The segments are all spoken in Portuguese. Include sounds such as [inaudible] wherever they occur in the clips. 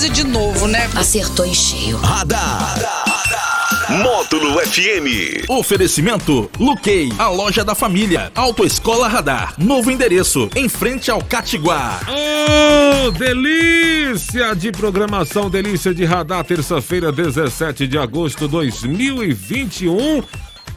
coisa de novo, né? Acertou em cheio. Radar. Módulo FM. Oferecimento Luquei, a loja da família. Autoescola Radar. Novo endereço, em frente ao Catiguá. Oh, delícia de programação, delícia de radar, terça-feira, 17 de agosto de 2021.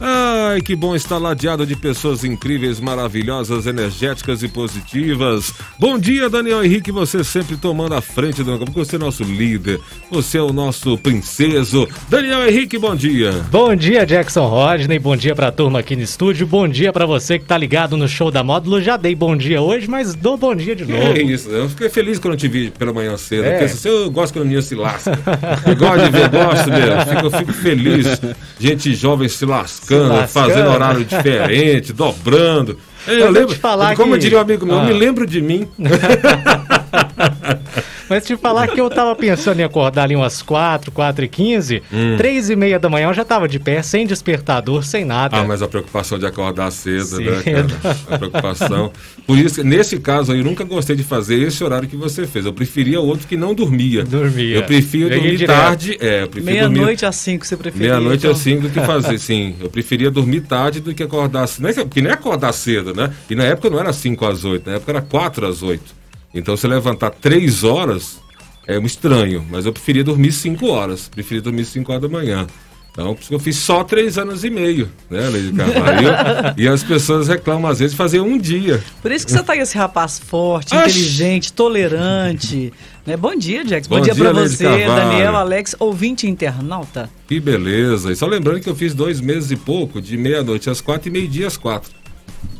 Ai, que bom estar ladeado de pessoas incríveis, maravilhosas, energéticas e positivas. Bom dia, Daniel Henrique, você sempre tomando a frente do porque você é nosso líder, você é o nosso princeso. Daniel Henrique, bom dia. Bom dia, Jackson Rodney, bom dia pra turma aqui no estúdio, bom dia pra você que tá ligado no show da Módulo. Já dei bom dia hoje, mas dou bom dia de novo. É isso, eu fiquei feliz quando eu te vi pela manhã cedo, é. porque eu gosto quando o menino se lasca. Eu gosto de ver, gosto mesmo, fico, eu fico feliz. Gente jovem se lasca lascando, fazendo horário diferente, [laughs] dobrando. Eu, eu lembro, como que... diria um amigo meu, ah. me lembro de mim. [laughs] [laughs] Mas te falar que eu tava pensando em acordar ali umas 4, 4 e 15, hum. 3 e meia da manhã eu já tava de pé, sem despertador, sem nada. Ah, mas a preocupação de acordar cedo, cedo. né, cara? A preocupação. Por isso, nesse caso aí, eu nunca gostei de fazer esse horário que você fez. Eu preferia outro que não dormia. Dormia. Eu prefiro eu dormir tarde. É, Meia-noite às 5 você preferia. Meia-noite então. às 5 do que fazer, [laughs] sim. Eu preferia dormir tarde do que acordar cedo. É porque nem é acordar cedo, né? E na época não era 5 às 8, na época era 4 às 8. Então, se levantar três horas é um estranho, mas eu preferia dormir cinco horas. Preferia dormir cinco horas da manhã. Então, por isso que eu fiz só três anos e meio, né, Lady Carvalho? [laughs] e as pessoas reclamam, às vezes, fazer um dia. Por isso que você tá esse rapaz forte, inteligente, tolerante. Né? Bom dia, Jax. Bom, Bom dia, dia para você, Daniel, Alex, ouvinte internauta. Que beleza. E só lembrando que eu fiz dois meses e pouco, de meia-noite às quatro e meio-dia às quatro.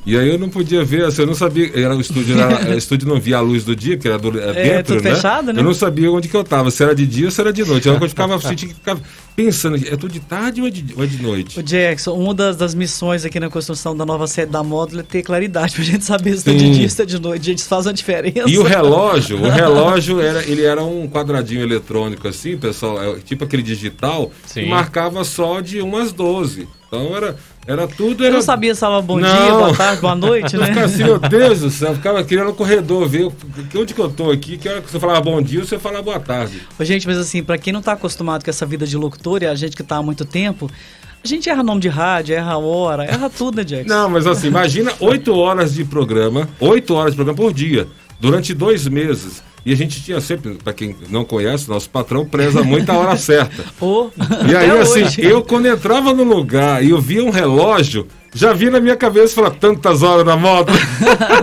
E aí eu não podia ver, assim, eu não sabia, era o estúdio, era, o [laughs] estúdio não via a luz do dia, porque era do, é, dentro, né? Fechado, né? Eu não sabia onde que eu estava, se era de dia ou se era de noite. Eu ficava, ficava pensando, é tudo de tarde ou é de, ou é de noite? O Jackson, uma das, das missões aqui na construção da nova sede da módulo é ter claridade [laughs] pra gente saber se é de dia ou se é de noite. A gente faz uma diferença. E o relógio, o [laughs] relógio era, ele era um quadradinho eletrônico assim, pessoal, é, tipo aquele digital, Sim. que marcava só de umas 12. Então era era tudo. Era... Eu não sabia se falava bom não. dia, boa tarde, boa noite, [laughs] né? ficava assim, meu Deus do céu, ficava querendo no corredor ver onde que eu tô aqui, que hora que você falava bom dia, você falava boa tarde. Ô, gente, mas assim, para quem não tá acostumado com essa vida de locutor e a gente que tá há muito tempo, a gente erra nome de rádio, erra hora, erra tudo, né, Jackson? Não, mas assim, imagina oito horas de programa, oito horas de programa por dia, durante dois meses. E a gente tinha sempre, para quem não conhece, nosso patrão preza muito a hora certa. [laughs] Oh, e aí, assim, hoje. eu quando entrava no lugar e eu via um relógio, já vi na minha cabeça falar tantas horas na moto.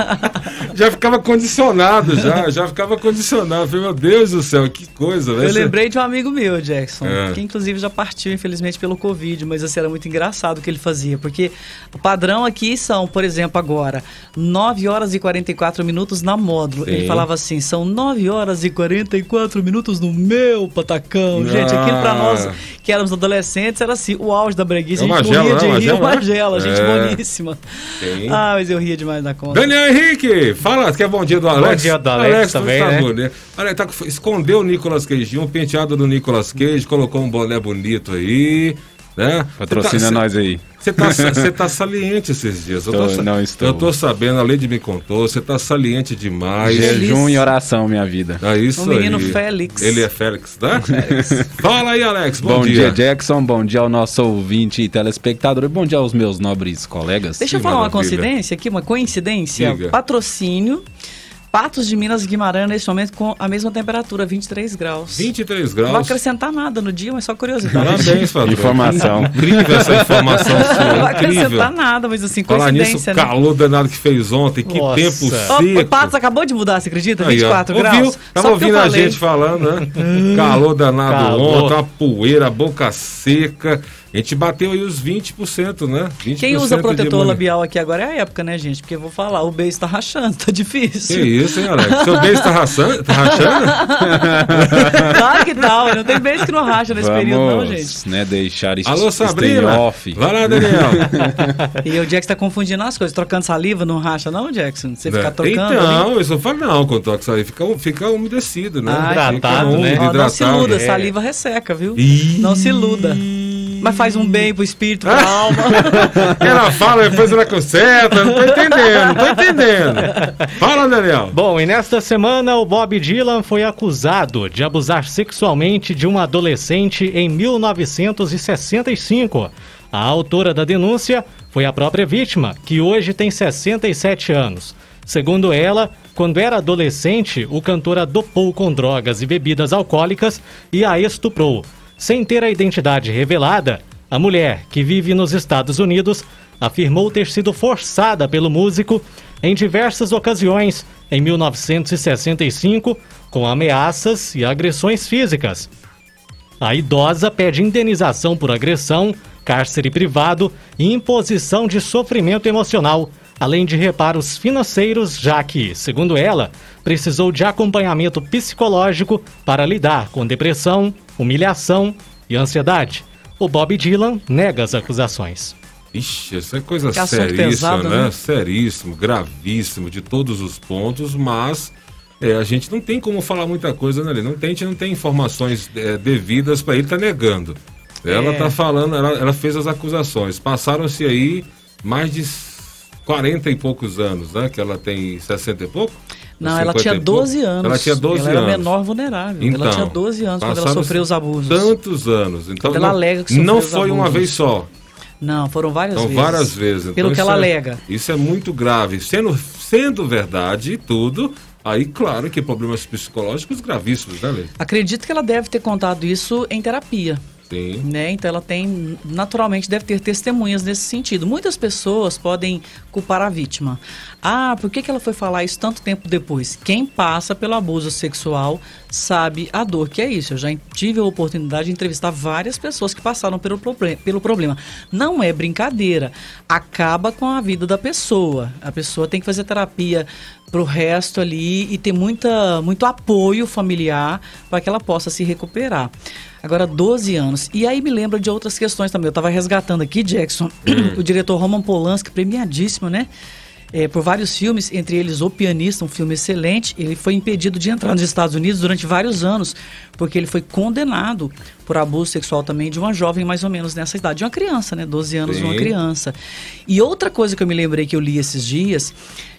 [laughs] já ficava condicionado, já, já ficava condicionado. Falei, meu Deus do céu, que coisa, velho. Eu lembrei de um amigo meu, Jackson, é. que inclusive já partiu, infelizmente, pelo Covid, mas assim, era muito engraçado o que ele fazia, porque o padrão aqui são, por exemplo, agora, 9 horas e 44 minutos na módulo. Sim. Ele falava assim, são 9 horas e 44 minutos no meu patacão. Ah. Gente, aquilo pra nós que éramos adolescentes era assim, o auge da breguice. É a gente morria de rir, é uma magela, gente é. boníssima. Sim. Ah, mas eu ria demais da conta. Daniel Henrique, fala que é bom dia do Alex. Bom dia do Alex, Alex também, tá né? né? Olha, tá, escondeu o Nicolas Cage, um penteado do Nicolas Cage, colocou um boné bonito aí né? Patrocina tá, nós aí. Você tá, você tá saliente esses dias. Eu tô, não estou. Eu tô sabendo, a Lady me contou, você tá saliente demais. Jejum e oração, minha vida. É isso o menino aí. Félix. Ele é Félix, né? Félix. Fala aí, Alex. Bom, bom dia. dia. Jackson. Bom dia ao nosso ouvinte e telespectador. Bom dia aos meus nobres colegas. Deixa eu falar maravilha. uma coincidência aqui, uma coincidência. Diga. Patrocínio Patos de Minas Guimarães neste momento com a mesma temperatura, 23 graus. 23 graus. Não vai acrescentar nada no dia, mas só curiosidade. Parabéns, Fábio. Informação. [laughs] Incrível essa informação sua. Não vai acrescentar nada, mas assim, Falar nisso, né? calor danado que fez ontem, que Nossa. tempo seco. O Patos acabou de mudar, você acredita? 24 Aí, graus. Tava ouvindo a gente falando, né? calor danado calor. ontem, uma poeira, boca seca. A gente bateu aí os 20%, né? 20% Quem usa protetor labial aqui agora é a época, né, gente? Porque eu vou falar, o beijo tá rachando, tá difícil. Que isso, hein, Alex? Seu beijo tá rachando? Tá rachando? [laughs] claro que tá, não tem beijo que não racha nesse Vamos, período, não, gente. né, deixar isso Alô, Sabrina. off. Vai lá, Daniel. [laughs] e o Jackson tá confundindo as coisas. Trocando saliva não racha, não, Jackson? Você ficar trocando Então, ali? eu só falo não, quando toca saliva. Fica, fica umedecido, né? Ah, hidratado, né? Ó, não se iluda, é. saliva resseca, viu? Ih. Não se iluda. Mas faz um bem pro espírito, pra [laughs] alma. ela fala, depois ela conserta. Não tô entendendo, não tô entendendo. Fala, Daniel. Bom, e nesta semana o Bob Dylan foi acusado de abusar sexualmente de uma adolescente em 1965. A autora da denúncia foi a própria vítima, que hoje tem 67 anos. Segundo ela, quando era adolescente, o cantor a dopou com drogas e bebidas alcoólicas e a estuprou. Sem ter a identidade revelada, a mulher, que vive nos Estados Unidos, afirmou ter sido forçada pelo músico em diversas ocasiões em 1965 com ameaças e agressões físicas. A idosa pede indenização por agressão, cárcere privado e imposição de sofrimento emocional, além de reparos financeiros, já que, segundo ela, precisou de acompanhamento psicológico para lidar com depressão, humilhação e ansiedade. O Bob Dylan nega as acusações. Ixi, isso é coisa seríssima, pesado, né? né? Seríssimo, gravíssimo, de todos os pontos, mas é, a gente não tem como falar muita coisa, né? Não tem, a gente não tem informações é, devidas para ele estar tá negando. Ela está é. falando, ela, ela, fez as acusações. Passaram-se aí mais de 40 e poucos anos, né? Que ela tem 60 e pouco? Não, ela tinha 12 anos. Ela tinha 12 ela anos. Ela era menor vulnerável. Então, ela tinha 12 anos quando ela sofreu os abusos. Tantos anos. Então, ela não, alega que não foi uma vez só. Não, foram várias então, vezes. várias vezes. Então, pelo que ela é, alega. Isso é muito grave. Sendo, sendo verdade tudo, aí claro que problemas psicológicos gravíssimos, né, Lê? Acredito que ela deve ter contado isso em terapia. Sim. Né? Então ela tem, naturalmente, deve ter testemunhas nesse sentido. Muitas pessoas podem culpar a vítima. Ah, por que, que ela foi falar isso tanto tempo depois? Quem passa pelo abuso sexual sabe a dor que é isso. Eu já tive a oportunidade de entrevistar várias pessoas que passaram pelo, pelo problema. Não é brincadeira. Acaba com a vida da pessoa. A pessoa tem que fazer terapia pro resto ali e ter muita, muito apoio familiar para que ela possa se recuperar. Agora, 12 anos. E aí me lembra de outras questões também. Eu estava resgatando aqui, Jackson, [clears throat] o diretor Roman Polanski, premiadíssimo, né? É, por vários filmes, entre eles O Pianista, um filme excelente. Ele foi impedido de entrar nos Estados Unidos durante vários anos, porque ele foi condenado por abuso sexual também de uma jovem mais ou menos nessa idade, de uma criança, né? 12 anos, Sim. uma criança. E outra coisa que eu me lembrei que eu li esses dias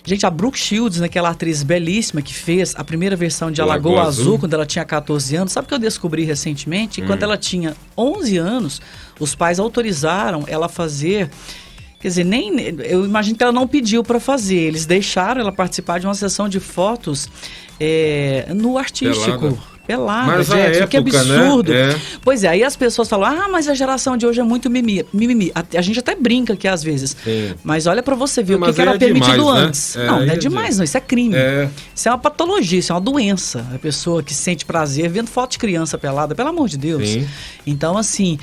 Gente, a Brooke Shields, naquela atriz belíssima que fez a primeira versão de Alagoa, Azul, Azul, quando ela tinha 14 anos, sabe o que eu descobri recentemente? Hum. Quando ela tinha 11 anos, os pais autorizaram ela fazer Quer dizer, nem eu imagino que ela não pediu para fazer. Eles deixaram ela participar de uma sessão de fotos é, no artístico. Pelada pelada, mas gente, época, que absurdo. Né? É. Pois é, aí as pessoas falam, ah, mas a geração de hoje é muito mimimi. mimimi. A, a gente até brinca aqui às vezes. Sim. Mas olha para você ver não, o que, que era é permitido demais, né? antes. Né? Não, não é, é demais, não. Isso é crime. É. Isso é uma patologia, isso é uma doença. A pessoa que sente prazer vendo foto de criança pelada, pelo amor de Deus. Sim. Então, assim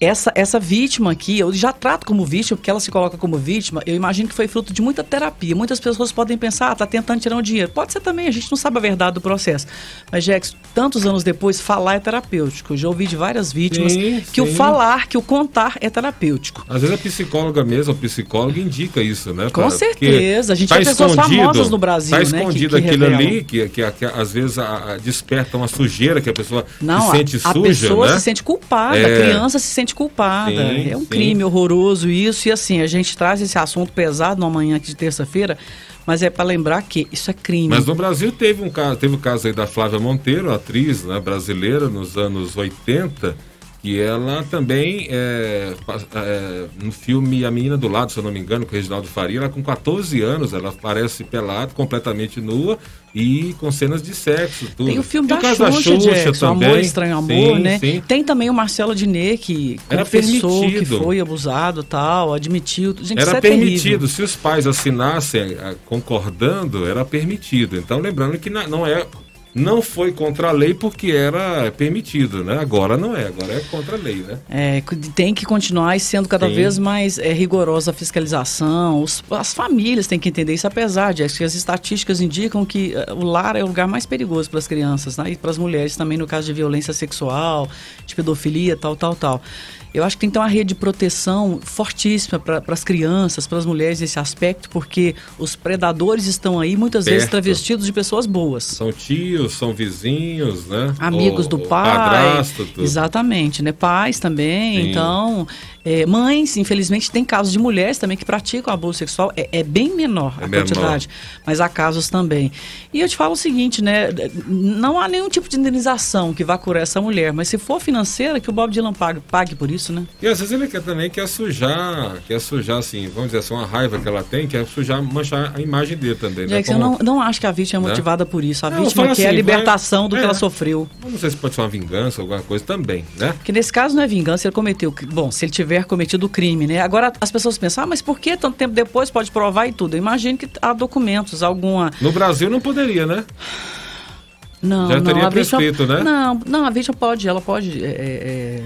essa, essa vítima aqui, eu já trato como vítima, porque ela se coloca como vítima, eu imagino que foi fruto de muita terapia. Muitas pessoas podem pensar, ah, tá tentando tirar um dinheiro. Pode ser também, a gente não sabe a verdade do processo. Mas, Jex, tantos anos depois, falar é terapêutico. Eu já ouvi de várias vítimas sim, que sim. o falar, que o contar é terapêutico. Às vezes a psicóloga mesmo, o psicólogo indica isso, né? Com certeza. A gente tá tem pessoas famosas no Brasil, tá né? escondido que, que aquilo revelam. ali, que, que, que, às vezes a, a desperta uma sujeira que a pessoa não, se sente a, suja, a pessoa né? se sente culpada, é... a criança se sente culpada. Sim é um sim. crime horroroso isso. E assim, a gente traz esse assunto pesado numa manhã aqui de terça-feira, mas é para lembrar que isso é crime. Mas no Brasil teve um caso, teve o caso aí da Flávia Monteiro, atriz né, brasileira nos anos 80, que ela também, é, é, no filme A Menina do Lado, se eu não me engano, com o Reginaldo Faria, ela com 14 anos, ela aparece pelada, completamente nua e com cenas de sexo, tudo. Tem o filme da, Xuxa, da Xuxa Jackson, também. Amor, Estranho Amor, sim, né? Sim. Tem também o Marcelo Diné, que Era confessou permitido. que foi abusado tal, admitiu. Gente, era é permitido. Terrível. Se os pais assinassem concordando, era permitido. Então, lembrando que não é não foi contra a lei porque era permitido, né? Agora não é, agora é contra a lei, né? É, tem que continuar sendo cada vez mais é, rigorosa a fiscalização. Os, as famílias têm que entender isso, apesar de que as estatísticas indicam que uh, o lar é o lugar mais perigoso para as crianças, né? E para as mulheres também no caso de violência sexual, de pedofilia, tal, tal, tal. Eu acho que tem que ter uma rede de proteção fortíssima para as crianças, para as mulheres nesse aspecto, porque os predadores estão aí muitas Perto. vezes travestidos de pessoas boas. São tios, filhos são vizinhos, né? Amigos Ou- do pai. padrasto, tudo. Exatamente, né? Pais também. Sim. Então, é, mães, infelizmente, tem casos de mulheres também que praticam abuso sexual. É, é bem menor É a menor. quantidade, mas há casos também. E eu te falo o seguinte, né? Não há nenhum tipo de indenização que vá curar essa mulher, mas se for financeira, que o Bob Dylan pague, pague por isso, né? E às vezes ele quer também quer sujar, quer sujar assim, vamos dizer assim, uma raiva que ela tem, quer sujar, manchar a imagem dele também. né? Jackson, eu Como- não, não acho que a vítima é Né? motivada por isso. A Não, vítima quer a libertação vai- do que é. ela sofreu. Eu Não sei se pode ser uma vingança, alguma coisa também, né? Porque nesse caso não é vingança, ele cometeu. Bom, se ele tiver cometido o crime, né? Agora as pessoas pensam, ah, mas por que tanto tempo depois pode provar e tudo? Eu imagino que há documentos, alguma. No Brasil não poderia, né? Não, Já não. teria a vítima, prescrito, né? Não, não, a vítima pode, ela pode. é, é,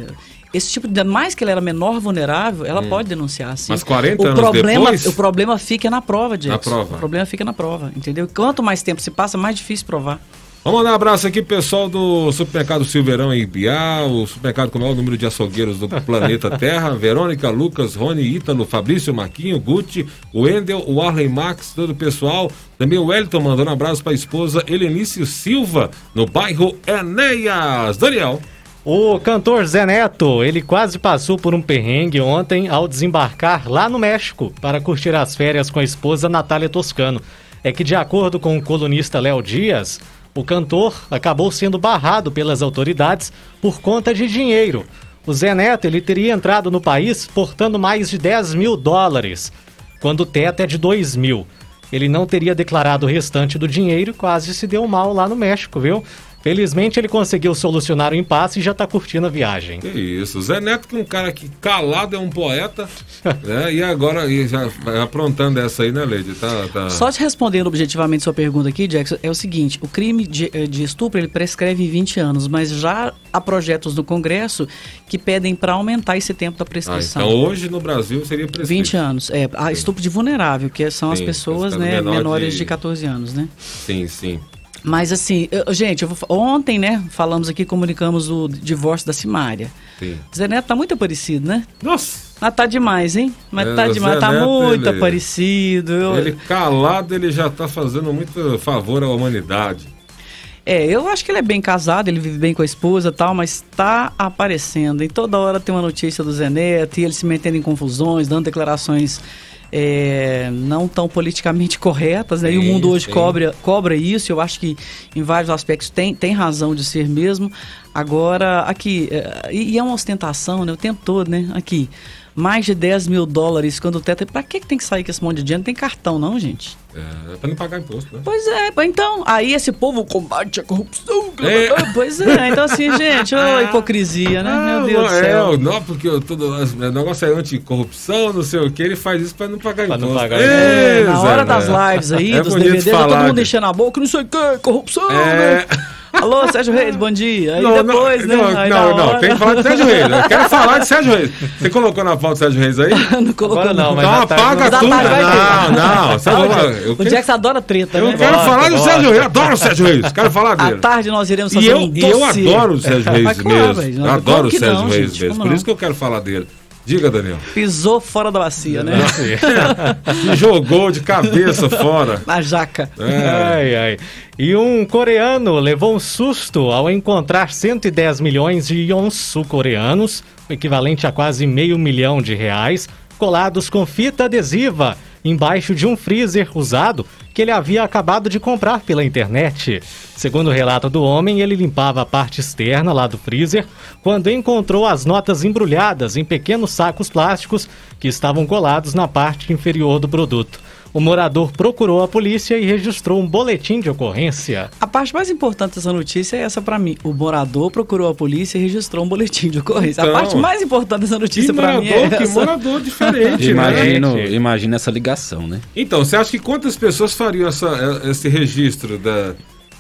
esse tipo de. Mais que ela era menor vulnerável, ela pode denunciar, sim. Hum. Mas 40 o anos problema, depois? O problema fica na prova, Jackson. Na prova. O problema fica na prova, entendeu? Quanto mais tempo se passa, mais difícil provar. Vamos mandar um abraço aqui pessoal do Supermercado Silveirão em Ibiá, o supermercado com o maior número de açougueiros do [laughs] planeta Terra, Verônica, Lucas, Rony, Ítalo, Fabrício, Marquinho, Guti, o Wendel, o Arley Max, todo o pessoal. Também o Wellington mandando um abraço para a esposa Helenice Silva, no bairro Enéas. Daniel. O cantor Zé Neto, ele quase passou por um perrengue ontem ao desembarcar lá no México para curtir as férias com a esposa Natália Toscano. É que, de acordo com o colunista Léo Dias, o cantor acabou sendo barrado pelas autoridades por conta de dinheiro. O Zé Neto ele teria entrado no país portando mais de 10 mil dólares, quando o teto é de 2 mil. Ele não teria declarado o restante do dinheiro e quase se deu mal lá no México, viu? Felizmente ele conseguiu solucionar o impasse e já tá curtindo a viagem. Que isso, Zé Neto que é um cara que calado é um poeta, [laughs] né? E agora e já aprontando essa aí, né, Leide? Tá, tá... Só te respondendo objetivamente sua pergunta aqui, Jackson, é o seguinte: o crime de, eh, de estupro ele prescreve em 20 anos, mas já há projetos no Congresso que pedem para aumentar esse tempo da Ah, prescrição. então hoje no Brasil seria prescrito. 20 anos. É, a estupro de vulnerável, que são as Sim, pessoas os né, menor menores de- de 14 anos, né? Sim, sim. Mas assim, eu- gente, eu vou ontem, né, falamos aqui, comunicamos o divórcio da Simária. sim. Zé Neto tá muito aparecido, né? Nossa! Mas tá demais, hein? Mas É, tá demais, Zé tá Neto, muito ele- aparecido. Eu- Ele calado, ele já tá fazendo muito favor à humanidade. É, eu acho que ele é bem casado, ele vive bem com a esposa e tal, mas tá aparecendo. E toda hora tem uma notícia do Zé Neto e ele se metendo em confusões, dando declarações é, não tão politicamente corretas, né? e o Sim, mundo hoje sim. cobra, cobra isso, eu acho que em vários aspectos tem, tem razão de ser mesmo. Agora, aqui, é, e, e é uma ostentação, né? O tempo todo, né? Aqui, mais de 10 mil dólares quando o teto. Pra que, tem que sair com esse monte de dinheiro? Não tem cartão, não, gente. É, pra não pagar imposto, né? Pois é, então, aí esse povo combate a corrupção. É. Pois é, então assim, [laughs] gente, ô hipocrisia, né? Meu Deus do é, céu. não, porque eu, todo, o negócio é anticorrupção, não sei o que, ele faz isso pra não pagar Pra não imposto. pagar É, É, na hora das lives aí, É dos DVDs, todo mundo de- enchendo a boca, não sei o que, corrupção, É. né? Alô, Sérgio Reis, bom dia. Aí Não, depois, não, né? Não, aí não, não, tem que falar de Sérgio Reis. Eu quero falar de Sérgio Reis. Você colocou na pauta do Sérgio Reis aí? [laughs] não colocou Agora não, mas Então à apaga à tudo. tarde vai ter. Não, não. Sérgio, eu o Jackson adora treta, eu né? quero Gosta, falar do gosta. Sérgio Reis. Adoro o Sérgio Reis. Quero falar À dele. tarde nós iremos E fazer eu, um e eu dossiê. adoro o Sérgio Reis mesmo. Eu adoro o Sérgio não, Reis gente? mesmo. Por isso que eu quero falar dele. Diga, Daniel. Pisou fora da bacia, né? Me [laughs] jogou de cabeça fora. Na jaca. É. Ai, ai. E um coreano levou um susto ao encontrar 110 milhões de ions sul-coreanos, o equivalente a quase meio milhão de reais, colados com fita adesiva embaixo de um freezer usado que ele havia acabado de comprar pela internet. Segundo o relato do homem, ele limpava a parte externa lá do freezer quando encontrou as notas embrulhadas em pequenos sacos plásticos que estavam colados na parte inferior do produto. O morador procurou a polícia e registrou um boletim de ocorrência. A parte mais importante dessa notícia é essa pra mim. O morador procurou a polícia e registrou um boletim de ocorrência. Então, a parte mais importante dessa notícia pra mim é morador, que essa. morador diferente, né? Imagino, gente? imagina essa ligação, né? Então, você acha que quantas pessoas fariam essa- esse registro da.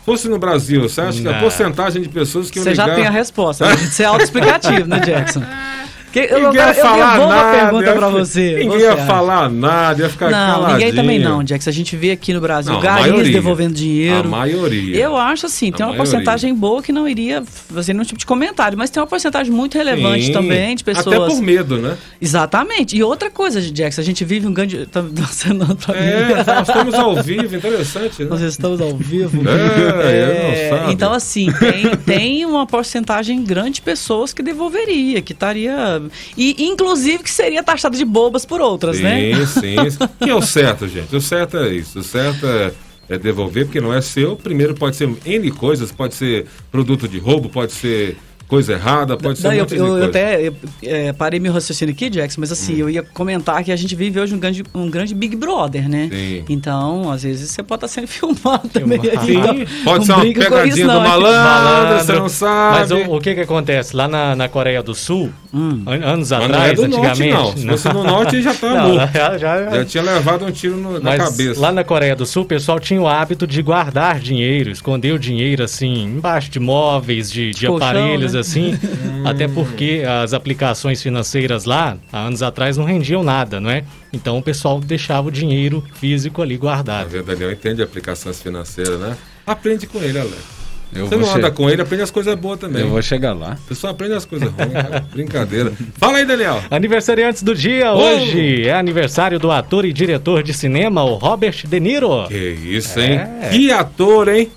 Fosse no Brasil, você acha que a Não. porcentagem de pessoas que iam Você já tem a resposta. né? Isso é [laughs] autoexplicativo, né, Jackson? [laughs] Que, eu, Ninguém ia eu, eu falar devolvo nada. pergunta ia- pra você. Ninguém Você ia acha? falar nada, ia ficar Não, caladinho. ninguém também não, Jax. A gente vê aqui no Brasil Não, garis maioria. devolvendo dinheiro. A maioria. Eu acho assim, A tem uma maioria. porcentagem boa que não iria fazer nenhum tipo de comentário, mas tem uma porcentagem muito relevante Sim, também de pessoas. Até por medo, né? Exatamente. E outra coisa, Jax, a gente vive um grande. Tá acenando pra mim. É, nós estamos ao vivo, interessante, né? Nós estamos ao vivo. É, eu não sabe. então, assim, tem, tem uma porcentagem grande de pessoas que devolveria, que estaria. E, inclusive, que seria taxada de bobas por outras, sim, né? sim, sim. [laughs] Que é o certo, gente? O certo é isso. O certo é, é devolver, porque não é seu. Primeiro pode ser N coisas, pode ser produto de roubo, pode ser coisa errada, pode ser eu, eu- até eu, é, parei meu raciocínio aqui, Jax, mas Hum. assim, eu ia comentar que a gente vive hoje um grande, um grande Big Brother, né? Sim. Então, às vezes você pode estar sendo [laughs] filmado também. Sim, Então, pode não ser uma pegadinha isso, do não, é que- malandro, você não sabe. Mas o, o que que acontece? Lá na, na Coreia do Sul, Hum. an- anos Mas não atrás, é do norte, antigamente... não. Se fosse no norte, já tá [laughs] Não, morto. já, já, Já tinha levado um tiro no- na cabeça. lá na Coreia do Sul, o pessoal tinha o hábito de guardar dinheiro, esconder o dinheiro assim, embaixo de móveis, de, de Colchão, aparelhos né? Assim. [laughs] até porque as aplicações financeiras lá, há anos atrás, não rendiam nada, não é? Então o pessoal deixava o dinheiro físico ali guardado. ver, Daniel entende aplicações financeiras, né? Aprende com ele, Alex. Eu Você vou, não che- anda com ele, aprende as coisas boas também. eu vou chegar lá. Você só aprende as coisas ruins, cara. [laughs] Brincadeira. Fala aí, Daniel. Aniversariantes do dia hoje é aniversário do ator e diretor de cinema, o Robert De Niro. Que isso, hein? É. Que ator, hein?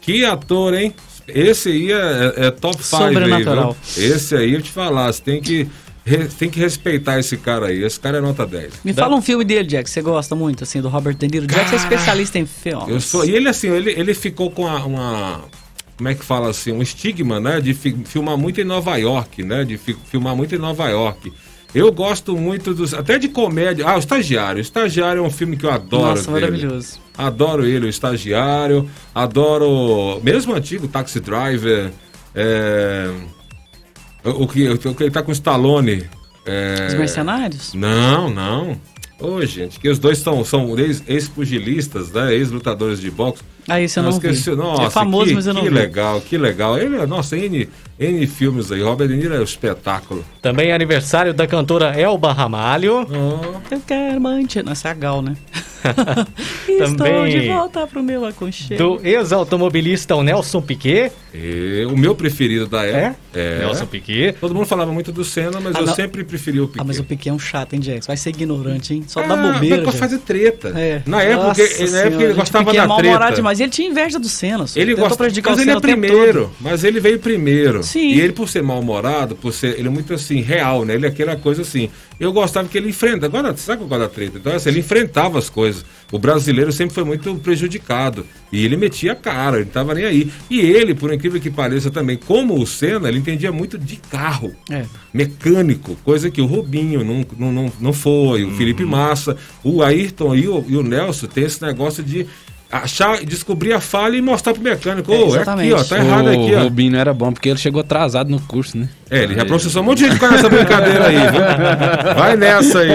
Que ator, hein? Esse aí é, é- é top 5 aí, Sobrenatural. viu? Esse aí, eu te falar, você tem que, tem que respeitar esse cara aí. Esse cara é nota 10. Me fala um filme dele, Jack, você gosta muito, assim, do Robert De Niro. Jack é especialista em filmes. Eu sou, e ele, assim, ele, ele ficou com a- uma. Como é que fala assim? Um estigma, né? De fi- filmar muito em Nova York, né? De fi- filmar muito em Nova York. Eu gosto muito dos. Até de comédia. Ah, o Estagiário. O Estagiário é um filme que eu adoro. Nossa, dele. maravilhoso. Adoro ele, o estagiário. Adoro. Mesmo o antigo Taxi Driver. É, o, que, o que ele tá com o Stallone. é, Os Mercenários? Não, não. Ô, gente, que os dois são, são ex- ex-pugilistas, né? Ex-lutadores de boxe. Aí você não esqueci- viu. Nossa, é famoso, que, mas eu não que vi. legal, que legal. Ele, é- nossa, N, N filmes aí. Robert De Niro é um espetáculo. Também é aniversário da cantora Elba Ramalho. Oh, Eu quero manter. Nossa, é a Gal, né? [laughs] [laughs] Estou de volta pro meu aconchego. Do ex-automobilista o Nelson Piquet. e o meu preferido da É? época. Nelson Piquet. Todo mundo falava muito do Senna, mas Ah, eu não. sempre preferi o Piquet. Ah, mas o Piquet é um chato, hein, Jax? Vai ser ignorante, hein? Só Ah, dá bobeira. mas pra fazer treta. É. Na época, na época ele gostava é da mal-humorado treta. demais. Ele tinha inveja do Senna. só. Ele Tentou gosta, prejudicar mas o ele Senna é primeiro, todo. mas ele veio primeiro. Sim. E ele, por ser mal-humorado, por ser. Ele é muito assim, real, né? Ele é aquela coisa assim. Eu gostava que ele enfrenta. Agora, sabe que eu gosto da treta? Então, assim, ele enfrentava as coisas. O brasileiro sempre foi muito prejudicado. E ele metia a cara, ele não tava nem aí. E ele, por incrível que pareça também, como o Senna, ele entendia muito de carro. É. Mecânico, coisa que o Rubinho não, não, não, não foi, o Felipe Massa, o Ayrton e o, e o Nelson tem esse negócio de achar, descobrir a falha e mostrar pro mecânico. É, Ô, é, aqui, exatamente. ó, tá errado aqui, o ó. Rubinho não era bom porque ele chegou atrasado no curso, né? É, ele já processou um monte de gente com essa brincadeira aí, viu? Vai nessa aí.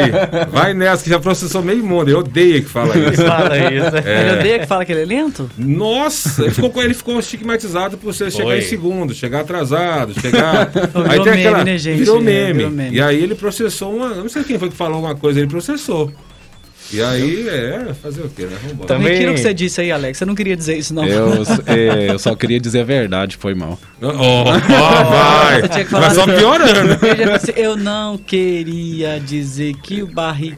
Vai nessa, que já processou meio mundo. Eu odeio que fala isso. Fala isso. Ele odeia que fala que ele é lento? Nossa, ele ficou, ele ficou estigmatizado por você chegar Foi. em segundo, chegar atrasado, chegar. [laughs] Virou meme, né, gente? Virou É, meme. virou meme. E aí ele processou uma. eu Não sei quem foi que falou alguma coisa, ele processou. E aí, é, fazer o quê, né? Vambora. Também- que você disse aí, Alex. Você não queria dizer isso, não. Eu, [laughs] é, eu só queria dizer a verdade, foi mal. Ó, ó, vai! Vai só piorando. [laughs] Eu, já disse, eu não queria dizer que o Barrichello...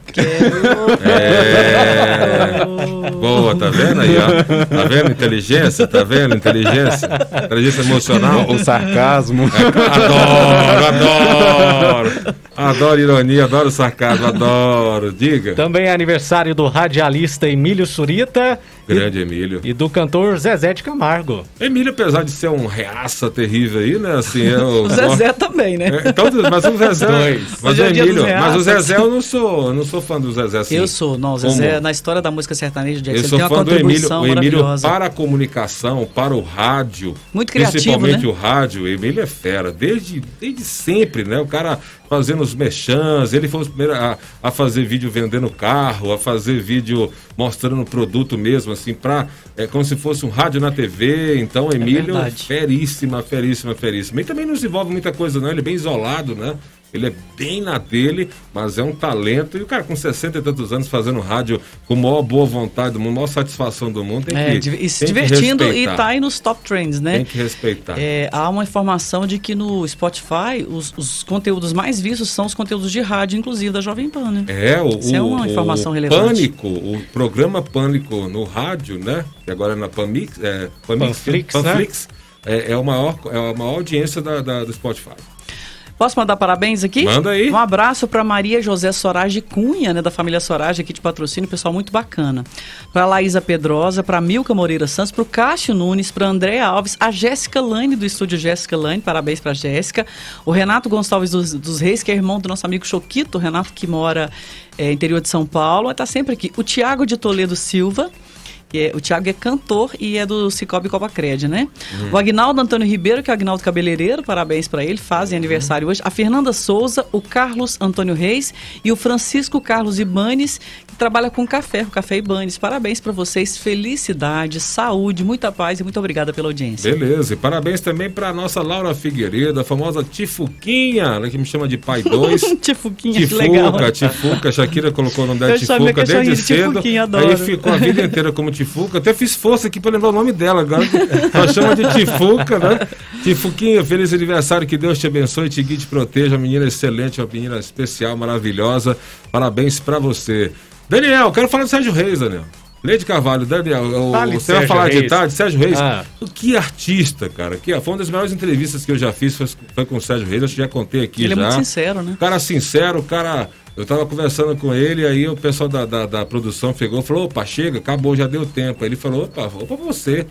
É. Boa, tá vendo aí, ó? Tá vendo inteligência? Tá vendo inteligência? Inteligência emocional? O sarcasmo. Adoro, adoro! Adoro ironia, adoro sarcasmo, adoro. Diga. Também é aniversário do radialista Emílio Surita Grande Emílio. e do cantor Zezé de Camargo. Emílio, apesar de ser um reaça terrível aí, né? Assim, eu [laughs] O Zezé também, né? É, então, mas o Zezé. Dois. Mas o é o Emílio. Mas o. Zezé eu não sou, eu não sou fã do Zezé assim. Eu sou, não, o Zezé, Como? na história da música sertaneja, Jackson, Eu sou tem uma fã do Emílio, contribuição o Emílio maravilhosa. para a comunicação, para o rádio. Muito criativo, Principalmente né? o rádio. O Emílio é fera, desde, desde sempre, né? O cara fazendo os mechãs, ele foi o primeiro a, a fazer vídeo vendendo carro, a fazer vídeo mostrando o produto mesmo, assim, pra, é como se fosse um rádio na TV. Então, o Emílio, verdade. feríssima, feríssima, feríssima. E também não desenvolve muita coisa, não. Ele é bem isolado, né? Ele é bem na dele, mas é um talento. E o cara com 60 e tantos anos fazendo rádio com maior boa vontade do mundo, maior satisfação do mundo. Tem É, que, e se divertindo e tá aí nos top trends, né? Tem que respeitar. É, há uma informação de que no Spotify os, os conteúdos mais vistos são os conteúdos de rádio, inclusive da Jovem Pan, né? É, o, Isso é uma o- informação o relevante. Pânico, o programa Pânico no rádio, né? Que agora é na Panmix, é, Panmix, Panflix, né? Panflix, é, é, o maior, é a maior audiência da, da- do Spotify. Posso mandar parabéns aqui? Manda aí. Um abraço para Maria José Sorage Cunha, né, da família Sorage aqui de patrocínio, pessoal muito bacana. Para Laísa Pedrosa, para Milka Moreira Santos, para o Cássio Nunes, para Andréa Alves, a Jéssica Lane do estúdio Jéssica Lane, parabéns para Jéssica. O Renato Gonçalves dos, dos Reis, que é irmão do nosso amigo Choquito, Renato que mora é, interior de São Paulo, está sempre aqui. O Tiago de Toledo Silva. Que é- o Thiago é cantor e é do Cicobi Copacred, né? O Agnaldo Antônio Ribeiro, que é o Agnaldo Cabeleireiro, parabéns para ele, fazem aniversário hoje. A Fernanda Souza, o Carlos Antônio Reis e o Francisco Carlos Ibanes, trabalha com café, com Café Ibanes. Parabéns para vocês, felicidade, saúde, muita paz e muito obrigada pela audiência. Beleza, e parabéns também para nossa Laura Figueiredo, a famosa Tifuquinha, ela que me chama de pai 2. [laughs] Tifuquinha, que legal. Tifuca, Tifuca, Shakira colocou o nome dela Eu Tifuca desde de cedo. Adoro. Aí ficou a vida inteira como Tifuca. Até fiz força aqui pra lembrar o nome dela agora. Ela chama de Tifuca, né? Tifuquinha, feliz aniversário, que Deus te abençoe, te guie, te proteja. Uma menina excelente, uma menina especial, maravilhosa. Parabéns pra você. Daniel, quero falar do Sérgio Reis, Daniel. Leite Carvalho, Daniel, o- Fale, você vai falar de Reis. tarde, Sérgio Reis. Ah. Que artista, cara. Que foi uma das melhores entrevistas que eu já fiz, foi, foi com o Sérgio Reis, acho que já contei aqui Ele é já. muito sincero, né? O cara sincero, o cara. Eu tava conversando com ele, aí o pessoal da, da, da produção pegou e falou: opa, chega, acabou, já deu tempo. Aí ele falou: opa, vou pra você.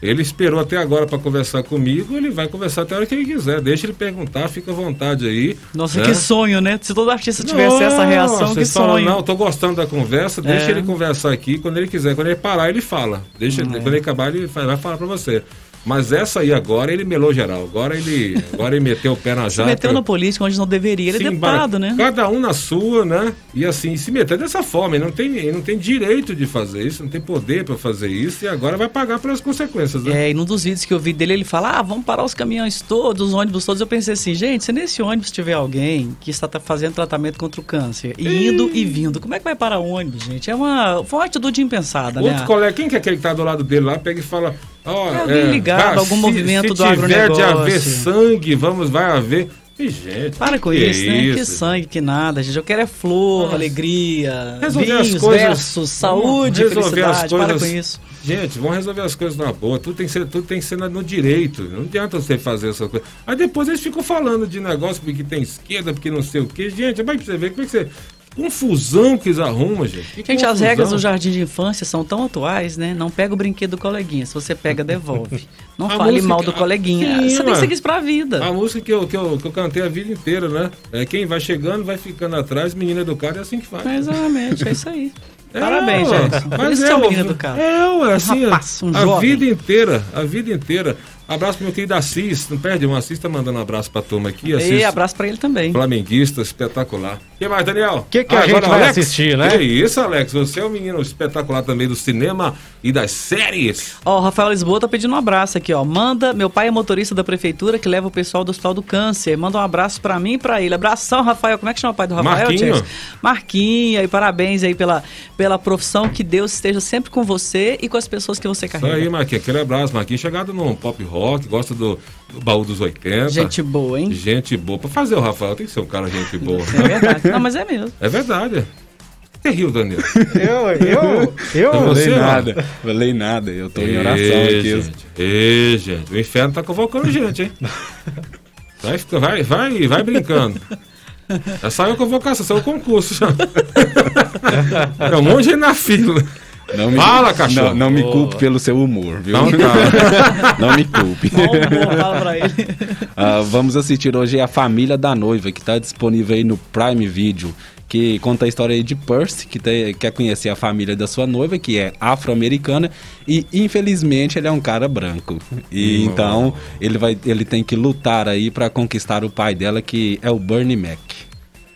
Ele esperou até agora pra conversar comigo, ele vai conversar até a hora que ele quiser. Deixa ele perguntar, fica à vontade aí. Nossa, né? que sonho, né? Se todo artista tivesse essa reação, que fala, sonho. não, tô gostando da conversa, deixa É. ele conversar aqui quando ele quiser. Quando ele parar, ele fala. Deixa, Hum, Quando ele acabar, ele vai falar pra você. Mas essa aí agora, ele melou geral. Agora ele, agora ele meteu o pé na Se jaca. meteu na política onde não deveria. Ele é deputado, né? Cada um na sua, né? E assim, se meter dessa forma, ele não tem, ele não tem direito de fazer isso, não tem poder pra fazer isso e agora vai pagar pelas consequências, né? É, e num dos vídeos que eu vi dele, ele fala: ah, vamos parar os caminhões todos, os ônibus todos. Eu pensei assim, gente, se nesse ônibus tiver alguém que está tá fazendo tratamento contra o câncer, e indo e vindo, como é que vai parar o ônibus, gente? É uma, foi uma atitude impensada, Outro né? colega, quem que é aquele que tá do lado dele lá, pega e fala. Ó, É alguém ligado, algum movimento se do tiver de haver agronegócio. sangue, vamos, vai haver. E, gente, Para com que isso, né? Que isso? sangue, que nada, gente. Eu quero é flor, Nossa. alegria, Resolver as vinhos, coisas. versos, saúde, resolver as felicidade. Para com coisas. isso. Gente, vamos resolver as coisas na boa. Tudo tem que ser, tudo tem que ser no direito. Não adianta você fazer essa coisa. Aí depois eles ficam falando de negócio porque tem esquerda, porque não sei o quê. Gente, vai pra você ver como é que você. Confusão que eles arrumam, gente. Que Gente, as confusão. regras do jardim de infância são tão atuais, né? Não pega o brinquedo do coleguinha. Se você pega, devolve. [laughs] Não A fale música- mal do coleguinha. Sim, você tem que mano. seguir isso pra vida. A música que eu, que, eu, que eu cantei a vida inteira, né? É quem vai chegando, vai ficando atrás, menino educado, é assim que faz. Exatamente, é isso aí. [laughs] É, Parabéns. Por Mas isso é, é um ué, menino educado. É, ué, assim, rapaz, um a jovem. vida inteira, a vida inteira. Abraço pro meu querido Assis, não perde um, Assis tá mandando um abraço pra turma aqui, Assis. E abraço pra ele também. Flamenguista, espetacular. O que mais, Daniel? Que que a gente vai assistir, né? Que isso, Alex? Você é um menino espetacular também do cinema e das séries. Ó, o Rafael Lisboa tá pedindo um abraço aqui, ó. Manda, meu pai é motorista da prefeitura que leva o pessoal do Hospital do Câncer. Manda um abraço pra mim e pra ele. Abração, Rafael. Como é que chama o pai do Rafael? Marquinho. Jackson? Marquinho, e parabéns aí pela, pela profissão. Que Deus esteja sempre com você e com as pessoas que você Isso carrega. aí, Marquinhos. Aquele abraço, Marquinhos. Chegado no pop rock, gosta do, do baú dos 80. Gente boa, hein? Gente boa. Pra fazer o Rafael, tem que ser um cara gente boa. É verdade. Não, mas é mesmo. É verdade. Você riu, Daniel? Eu, eu, eu. Você, Falei nada, falei nada. Eu tô em oração Ê, aqui. gente. Gente. O inferno tá convocando gente, hein? Vai, vai, vai, vai brincando. Já saiu a convocação, saiu o concurso [laughs] já. É um monte de gente na fila. Não me, Fala, cachorro. Não, não me culpe pelo seu humor, viu? Não. [laughs] Não me culpe. Fala pra ele. Ah, vamos assistir hoje a Família da Noiva, que está disponível aí no Prime Video, que conta a história aí de Percy, que te- quer conhecer a família da sua noiva, que é afro-americana, e infelizmente ele é um cara branco. E então ele, vai, ele tem que lutar aí para conquistar o pai dela, que é o Bernie Mac.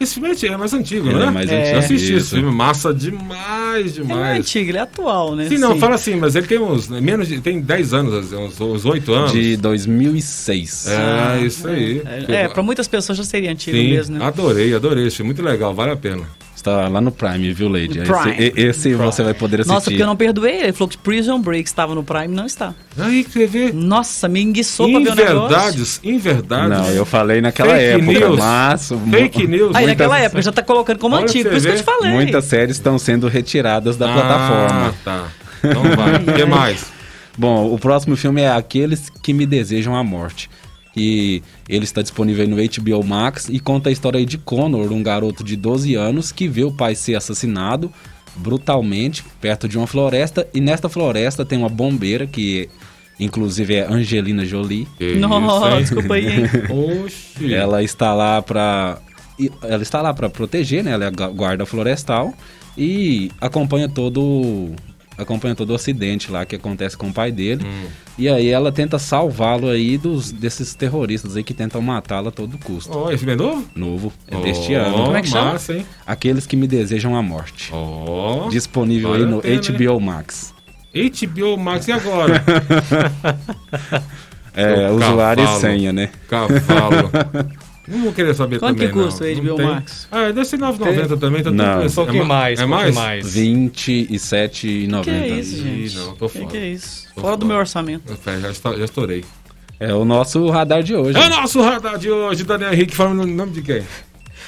Esse filme é mais antigo, Ele né? é mais É. antigo. Eu assisti esse Isso. filme, massa demais, Ele é demais. antigo, ele é atual, né? Sim, não, Sim. fala assim, mas ele tem uns. Menos de, tem 10 anos, uns, uns 8 anos. De 2006. É, isso aí. É, é, pra muitas pessoas já seria antigo Sim, mesmo, né? adorei, adorei. Achei muito legal, vale a pena. Está lá no Prime, viu, Lady? Esse, Prime. e- esse você vai poder assistir. Nossa, porque eu não perdoei ele. Ele falou que Prison Break estava no Prime, não está. Aí, quer ver? Nossa, me enguiçou pra ver o negócio. verdades, em verdades. Não, eu falei naquela Fake época, news. mas Fake news. Aí muitas- naquela época já tá colocando como Olha antigo, por isso que eu te falei. muitas séries estão sendo retiradas da plataforma. Ah, tá. Então vai. O [laughs] que mais? Bom, o próximo filme é Aqueles que Me Desejam a Morte. E ele está disponível aí no HBO Max e conta a história aí de Connor, um garoto de 12 anos que vê o pai ser assassinado brutalmente perto de uma floresta. E nesta floresta tem uma bombeira que, inclusive, é Angelina Jolie. Que Nossa, isso, desculpa aí? [laughs] Oxi. Ela está lá para ela está lá para proteger, né? Ela é guarda florestal e acompanha todo acompanha todo o acidente lá que acontece com o pai dele. Hum. E aí ela tenta salvá-lo aí dos desses terroristas aí que tentam matá-lo a todo custo. Ó, esse filme é novo? Novo, é deste Ó, ano. Como é que chama? Massa, hein? Aqueles que me desejam a morte. Ó. Disponível aí no pena, HBO Max. HBO Max, e agora? [laughs] É, O usuário e senha, né? Cavalo. [laughs] Não vou querer saber Quanto também, que custa não. o Não HBO tem. Max? Ah, deve ser 9,90 também. Tá tudo Não. Um pouquinho é ma- mais, É mais? mais. 27,90. Que é isso, gente? não, tô Que fora. que é isso? Tô Fora do fora. meu orçamento. É, Já, está- já estourei. É o nosso radar de hoje. É o nosso radar de hoje, Daniel Henrique, falando no nome de quem?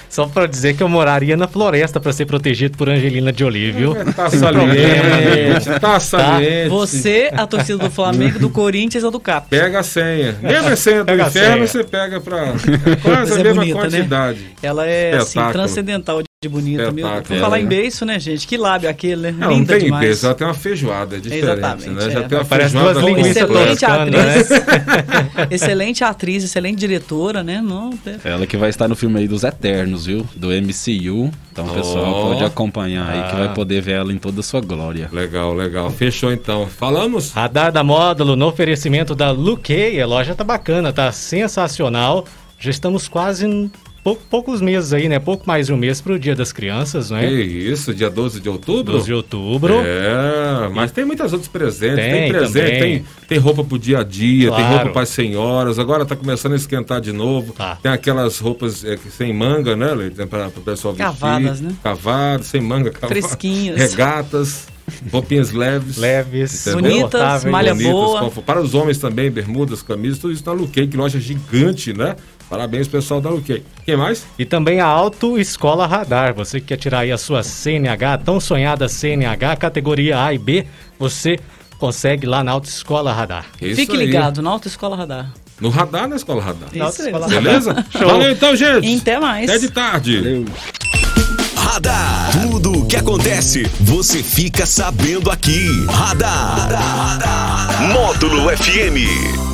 Só pra dizer que eu moraria na floresta pra ser protegido por Angelina Jolie, viu? Tá problema nenhum. saliente, tá saliente. Você, a torcida do Flamengo, do Corinthians ou do Cap? Pega a senha. Mesma senha do Pega a inferno, senha. você pega pra é quase Mas a é mesma bonita, né? quantidade. Ela é assim, transcendental de bonita. Meu, por falar é, em né? beiço, né, gente? Que lábio aquele, né? Não, não Linda tem demais. peso, ela tem uma feijoada, diferente, Exatamente, né? Já é. tem uma Parece feijoada duas com- linguiças Excelente atriz. né? [laughs] excelente atriz, excelente diretora, né? Não, é- Ela que vai estar no filme aí dos Eternos, viu? Do MCU. Então o pessoal Oh. pode acompanhar aí que Ah. vai poder ver ela em toda a sua glória. Legal, legal. Fechou então. Falamos? Radar da Módulo no oferecimento da Luquei. A loja tá bacana, tá sensacional. Já estamos quase pou- poucos meses aí, né? Pouco mais de um mês pro Dia das Crianças, não Que é? isso, dia 12 de outubro? 12 de outubro. É, mas tem muitos outros presentes. Tem, Tem presente, também. tem, tem roupa pro dia a dia, tem Claro. roupa para as senhoras. Agora tá começando a esquentar de novo. Tá. Tem aquelas roupas é, que sem manga, né, Leite? Para o pessoal vestir. Cavadas, né? Cavadas, sem manga, cavadas. Fresquinhas. Regatas, roupinhas leves. Leves, Entendeu? Bonitas, malha bonitas, boa. Para os homens também, bermudas, camisas, tudo isso na Luquei, que loja gigante, né? Parabéns, pessoal da Luquei. Quem mais? E também a Auto Escola Radar. Você que quer tirar aí a sua CNH, tão sonhada CNH, categoria A e B, você consegue lá na Auto Escola Radar. Isso Fique aí. ligado na Autoescola Radar. No radar, na escola radar. Isso aí. Escola Beleza? Valeu então, gente. E até mais. Até de tarde. Radar. Tudo o que acontece, você fica sabendo aqui. Radar. Módulo FM.